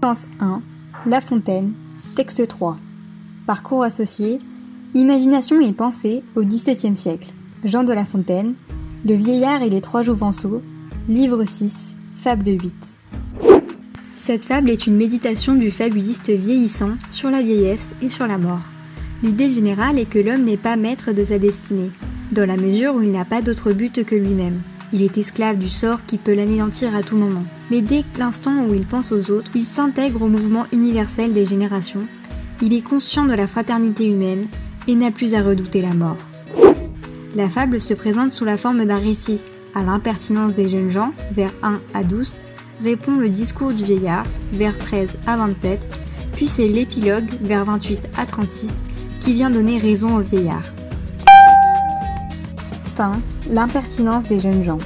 Séquence 1. La Fontaine. Texte 3. Parcours associé. Imagination et pensée au XVIIe siècle. Jean de La Fontaine. Le vieillard et les trois jouvenceaux. Livre 6. Fable 8. Cette fable est une méditation du fabuliste vieillissant sur la vieillesse et sur la mort. L'idée générale est que l'homme n'est pas maître de sa destinée, dans la mesure où il n'a pas d'autre but que lui-même. Il est esclave du sort qui peut l'anéantir à tout moment. Mais dès l'instant où il pense aux autres, il s'intègre au mouvement universel des générations, il est conscient de la fraternité humaine et n'a plus à redouter la mort. La fable se présente sous la forme d'un récit. À l'impertinence des jeunes gens, vers 1 à 12, répond le discours du vieillard, vers 13 à 27, puis c'est l'épilogue, vers 28 à 36, qui vient donner raison au vieillard. L'impertinence des jeunes gens.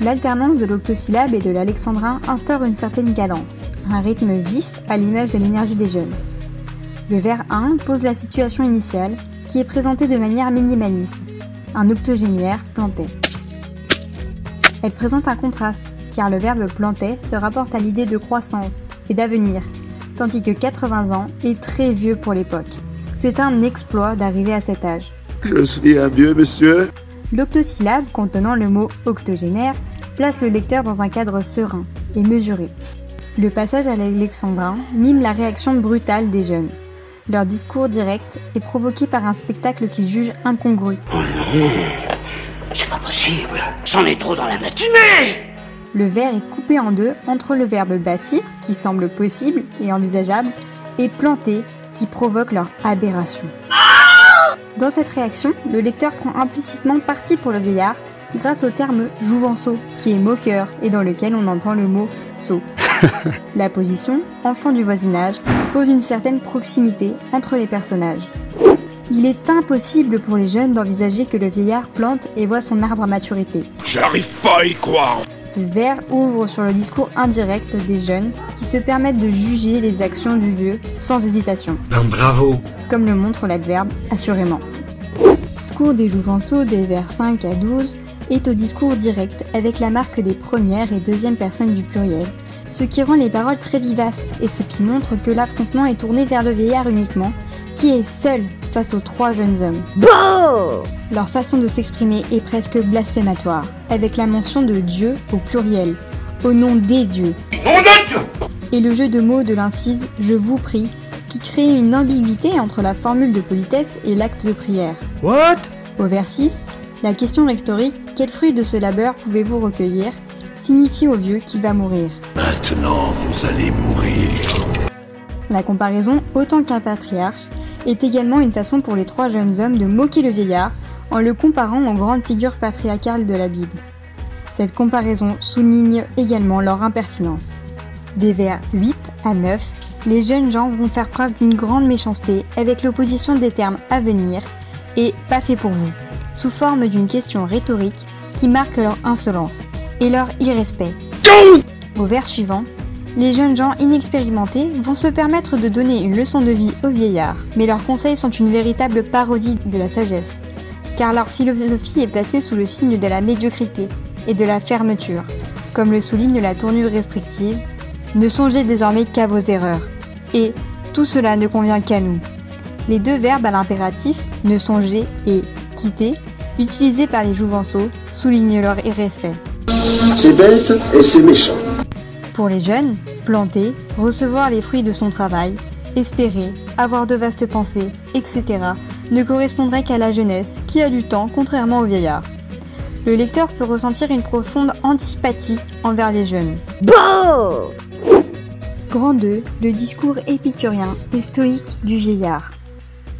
L'alternance de l'octosyllabe et de l'alexandrin instaure une certaine cadence, un rythme vif à l'image de l'énergie des jeunes. Le vers 1 pose la situation initiale, qui est présentée de manière minimaliste. Un octogénaire plantait. Elle présente un contraste, car le verbe plantait se rapporte à l'idée de croissance et d'avenir, tandis que 80 ans est très vieux pour l'époque. C'est un exploit d'arriver à cet âge. Je suis un vieux monsieur. L'octosyllabe contenant le mot octogénaire place le lecteur dans un cadre serein et mesuré. Le passage à l'alexandrin mime la réaction brutale des jeunes. Leur discours direct est provoqué par un spectacle qu'ils jugent incongru. Oh non C'est pas possible C'en est trop dans la matinée Le vers est coupé en deux entre le verbe bâtir, qui semble possible et envisageable, et planter, qui provoque leur aberration. Dans cette réaction, le lecteur prend implicitement parti pour le vieillard grâce au terme jouvenceau, qui est moqueur et dans lequel on entend le mot sot. La position, enfant du voisinage, pose une certaine proximité entre les personnages. Il est impossible pour les jeunes d'envisager que le vieillard plante et voit son arbre à maturité. J'arrive pas à y croire. Ce vers ouvre sur le discours indirect des jeunes qui se permettent de juger les actions du vieux sans hésitation. Ben bravo. Comme le montre l'adverbe assurément. Le discours des jouvenceaux des vers 5 à 12 est au discours direct avec la marque des premières et deuxième personnes du pluriel, ce qui rend les paroles très vivaces et ce qui montre que l'affrontement est tourné vers le vieillard uniquement, qui est seul face aux trois jeunes hommes. Bon Leur façon de s'exprimer est presque blasphématoire, avec la mention de Dieu au pluriel, au nom des dieux. Et le jeu de mots de l'incise Je vous prie, qui crée une ambiguïté entre la formule de politesse et l'acte de prière. What? Au vers 6, la question rhétorique Quel fruit de ce labeur pouvez-vous recueillir signifie au vieux qu'il va mourir. Maintenant, vous allez mourir. La comparaison, autant qu'un patriarche, est également une façon pour les trois jeunes hommes de moquer le vieillard en le comparant aux grandes figures patriarcales de la Bible. Cette comparaison souligne également leur impertinence. Des vers 8 à 9, les jeunes gens vont faire preuve d'une grande méchanceté avec l'opposition des termes à venir et pas fait pour vous, sous forme d'une question rhétorique qui marque leur insolence et leur irrespect. Au vers suivant, les jeunes gens inexpérimentés vont se permettre de donner une leçon de vie aux vieillards, mais leurs conseils sont une véritable parodie de la sagesse, car leur philosophie est placée sous le signe de la médiocrité et de la fermeture, comme le souligne la tournure restrictive. Ne songez désormais qu'à vos erreurs, et tout cela ne convient qu'à nous. Les deux verbes à l'impératif, ne songer et quitter, utilisés par les jouvenceaux, soulignent leur irrespect. C'est bête et c'est méchant. Pour les jeunes, planter, recevoir les fruits de son travail, espérer, avoir de vastes pensées, etc., ne correspondrait qu'à la jeunesse qui a du temps, contrairement aux vieillards. Le lecteur peut ressentir une profonde antipathie envers les jeunes. Bon Grand 2, le discours épicurien et stoïque du vieillard.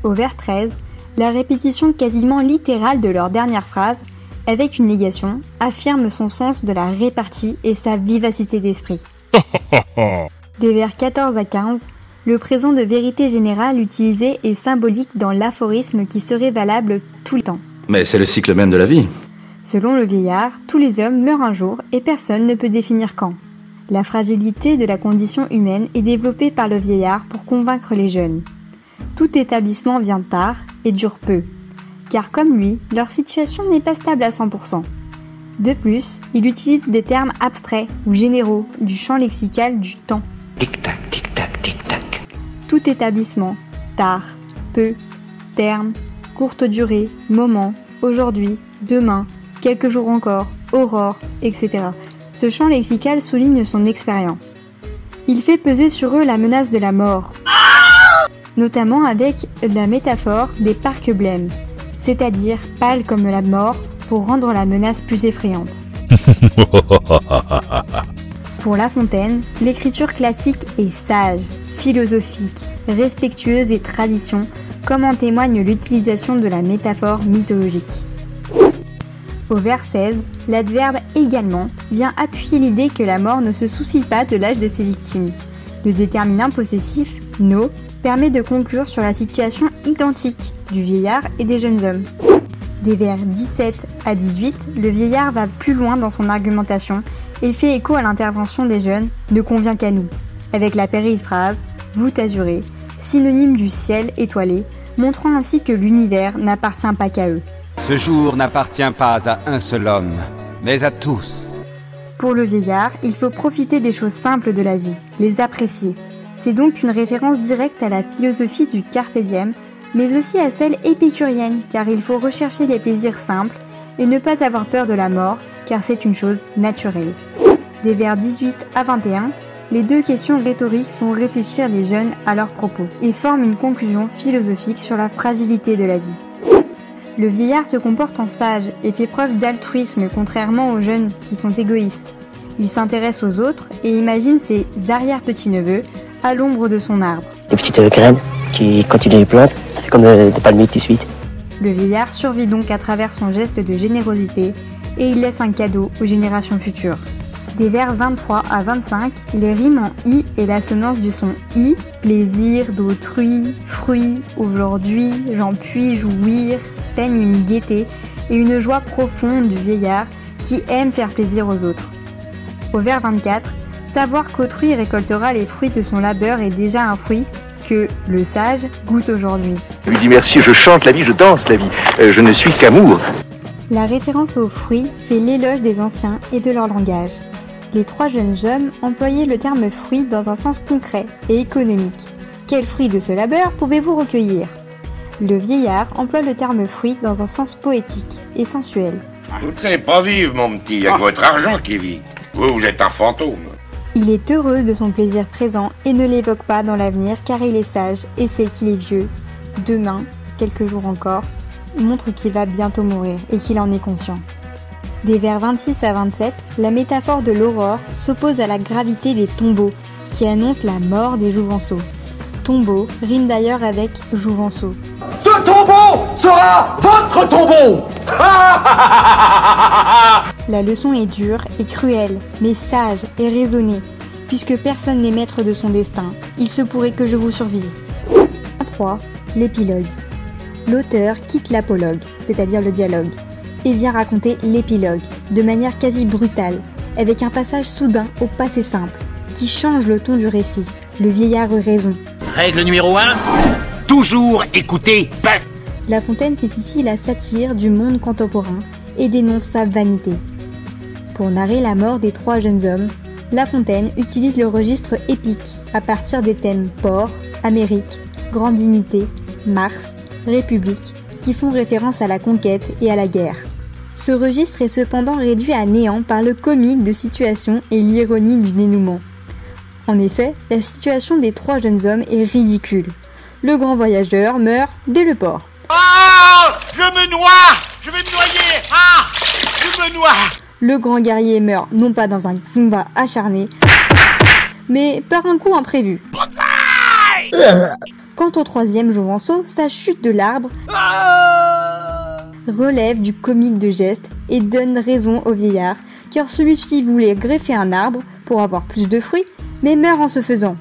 Au vers 13, la répétition quasiment littérale de leur dernière phrase, avec une négation, affirme son sens de la répartie et sa vivacité d'esprit. Des vers 14 à 15, le présent de vérité générale utilisé est symbolique dans l'aphorisme qui serait valable tout le temps. Mais c'est le cycle même de la vie. Selon le vieillard, tous les hommes meurent un jour et personne ne peut définir quand. La fragilité de la condition humaine est développée par le vieillard pour convaincre les jeunes. Tout établissement vient tard et dure peu, car comme lui, leur situation n'est pas stable à 100%. De plus, il utilise des termes abstraits ou généraux du champ lexical du temps. Tic-tac, tic-tac, tic-tac. Tout établissement, tard, peu, terme, courte durée, moment, aujourd'hui, demain, quelques jours encore, aurore, etc. Ce champ lexical souligne son expérience. Il fait peser sur eux la menace de la mort, notamment avec la métaphore des parcs blêmes, c'est-à-dire pâles comme la mort pour rendre la menace plus effrayante. Pour La Fontaine, l'écriture classique est sage, philosophique, respectueuse des traditions, comme en témoigne l'utilisation de la métaphore mythologique. Au vers 16, l'adverbe également vient appuyer l'idée que la mort ne se soucie pas de l'âge de ses victimes. Le déterminant possessif, no, permet de conclure sur la situation identique du vieillard et des jeunes hommes. Des vers 17 à 18, le vieillard va plus loin dans son argumentation et fait écho à l'intervention des jeunes ne convient qu'à nous, avec la périphrase voûte azurée, synonyme du ciel étoilé, montrant ainsi que l'univers n'appartient pas qu'à eux. Ce jour n'appartient pas à un seul homme, mais à tous. Pour le vieillard, il faut profiter des choses simples de la vie, les apprécier. C'est donc une référence directe à la philosophie du carpe mais aussi à celle épicurienne, car il faut rechercher les plaisirs simples et ne pas avoir peur de la mort, car c'est une chose naturelle. Des vers 18 à 21, les deux questions rhétoriques font réfléchir les jeunes à leurs propos et forment une conclusion philosophique sur la fragilité de la vie. Le vieillard se comporte en sage et fait preuve d'altruisme contrairement aux jeunes qui sont égoïstes. Il s'intéresse aux autres et imagine ses arrière-petits-neveux à l'ombre de son arbre. Des petites graines qui, quand il les plante, ça fait comme des palmiers tout de suite. Le vieillard survit donc à travers son geste de générosité et il laisse un cadeau aux générations futures. Des vers 23 à 25, les rimes en i et l'assonance du son i, plaisir d'autrui, fruit, aujourd'hui, j'en puis jouir, peignent une gaieté et une joie profonde du vieillard qui aime faire plaisir aux autres. Au vers 24, savoir qu'autrui récoltera les fruits de son labeur est déjà un fruit que le sage goûte aujourd'hui. Je lui dis merci, je chante la vie, je danse la vie. Euh, je ne suis qu'amour. La référence aux fruits fait l'éloge des anciens et de leur langage. Les trois jeunes hommes employaient le terme fruit dans un sens concret et économique. Quel fruit de ce labeur pouvez-vous recueillir? Le vieillard emploie le terme fruit dans un sens poétique et sensuel. Vous ne savez pas vivre, mon petit. Il y a que votre argent qui vit. Vous, vous êtes un fantôme. Il est heureux de son plaisir présent et ne l'évoque pas dans l'avenir car il est sage et sait qu'il est vieux. Demain, quelques jours encore, montre qu'il va bientôt mourir et qu'il en est conscient. Des vers 26 à 27, la métaphore de l'aurore s'oppose à la gravité des tombeaux, qui annoncent la mort des jouvenceaux. Tombeau rime d'ailleurs avec jouvenceau. Ce tombeau sera votre tombeau La leçon est dure et cruelle, mais sage et raisonnée, puisque personne n'est maître de son destin. Il se pourrait que je vous survive. 3. L'épilogue. L'auteur quitte l'apologue, c'est-à-dire le dialogue, et vient raconter l'épilogue, de manière quasi brutale, avec un passage soudain au passé simple, qui change le ton du récit. Le vieillard eut raison. Règle numéro 1 Toujours écouter Beth. La Fontaine fait ici la satire du monde contemporain et dénonce sa vanité. Pour narrer la mort des trois jeunes hommes, La Fontaine utilise le registre épique à partir des thèmes port, Amérique, grande dignité, Mars, République, qui font référence à la conquête et à la guerre. Ce registre est cependant réduit à néant par le comique de situation et l'ironie du dénouement. En effet, la situation des trois jeunes hommes est ridicule. Le grand voyageur meurt dès le port. Ah Je me noie Je vais me noyer Ah Je me noie Le grand guerrier meurt non pas dans un combat acharné, mais par un coup imprévu. Quant au troisième Jouvenceau, sa chute de l'arbre relève du comique de geste et donne raison au vieillard, car celui-ci voulait greffer un arbre pour avoir plus de fruits, mais meurt en se faisant.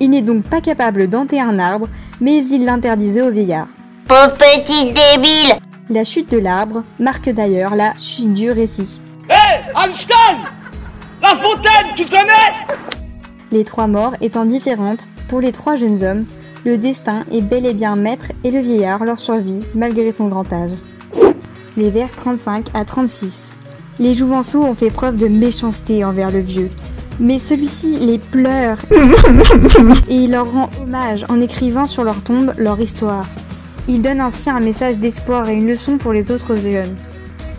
Il n'est donc pas capable d'enter un arbre, mais il l'interdisait au vieillard. Pauvre petit débile La chute de l'arbre marque d'ailleurs la chute du récit. Hé Einstein La Fontaine, tu connais? Les trois morts étant différentes, pour les trois jeunes hommes, le destin est bel et bien maître et le vieillard leur survit malgré son grand âge. Les vers 35 à 36. Les jouvenceaux ont fait preuve de méchanceté envers le vieux. Mais celui-ci les pleure et il leur rend hommage en écrivant sur leur tombe leur histoire. Il donne ainsi un message d'espoir et une leçon pour les autres jeunes.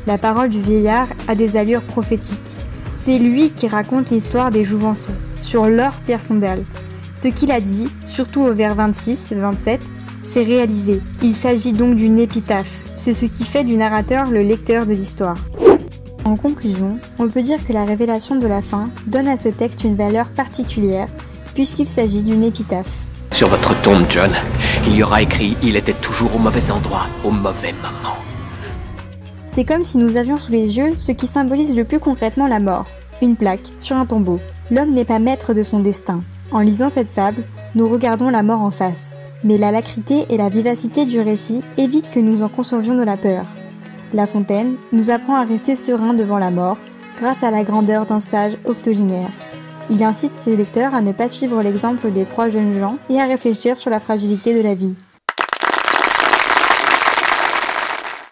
La parole du vieillard a des allures prophétiques. C'est lui qui raconte l'histoire des Jouvenceaux sur leur pierre tombale. Ce qu'il a dit, surtout au vers 26 27, c'est réalisé. Il s'agit donc d'une épitaphe. C'est ce qui fait du narrateur le lecteur de l'histoire. En conclusion, on peut dire que la révélation de la fin donne à ce texte une valeur particulière, puisqu'il s'agit d'une épitaphe. Sur votre tombe, John, il y aura écrit Il était toujours au mauvais endroit, au mauvais moment. C'est comme si nous avions sous les yeux ce qui symbolise le plus concrètement la mort, une plaque sur un tombeau. L'homme n'est pas maître de son destin. En lisant cette fable, nous regardons la mort en face. Mais la lacrité et la vivacité du récit évitent que nous en concevions de la peur. La Fontaine nous apprend à rester serein devant la mort grâce à la grandeur d'un sage octogénaire. Il incite ses lecteurs à ne pas suivre l'exemple des trois jeunes gens et à réfléchir sur la fragilité de la vie.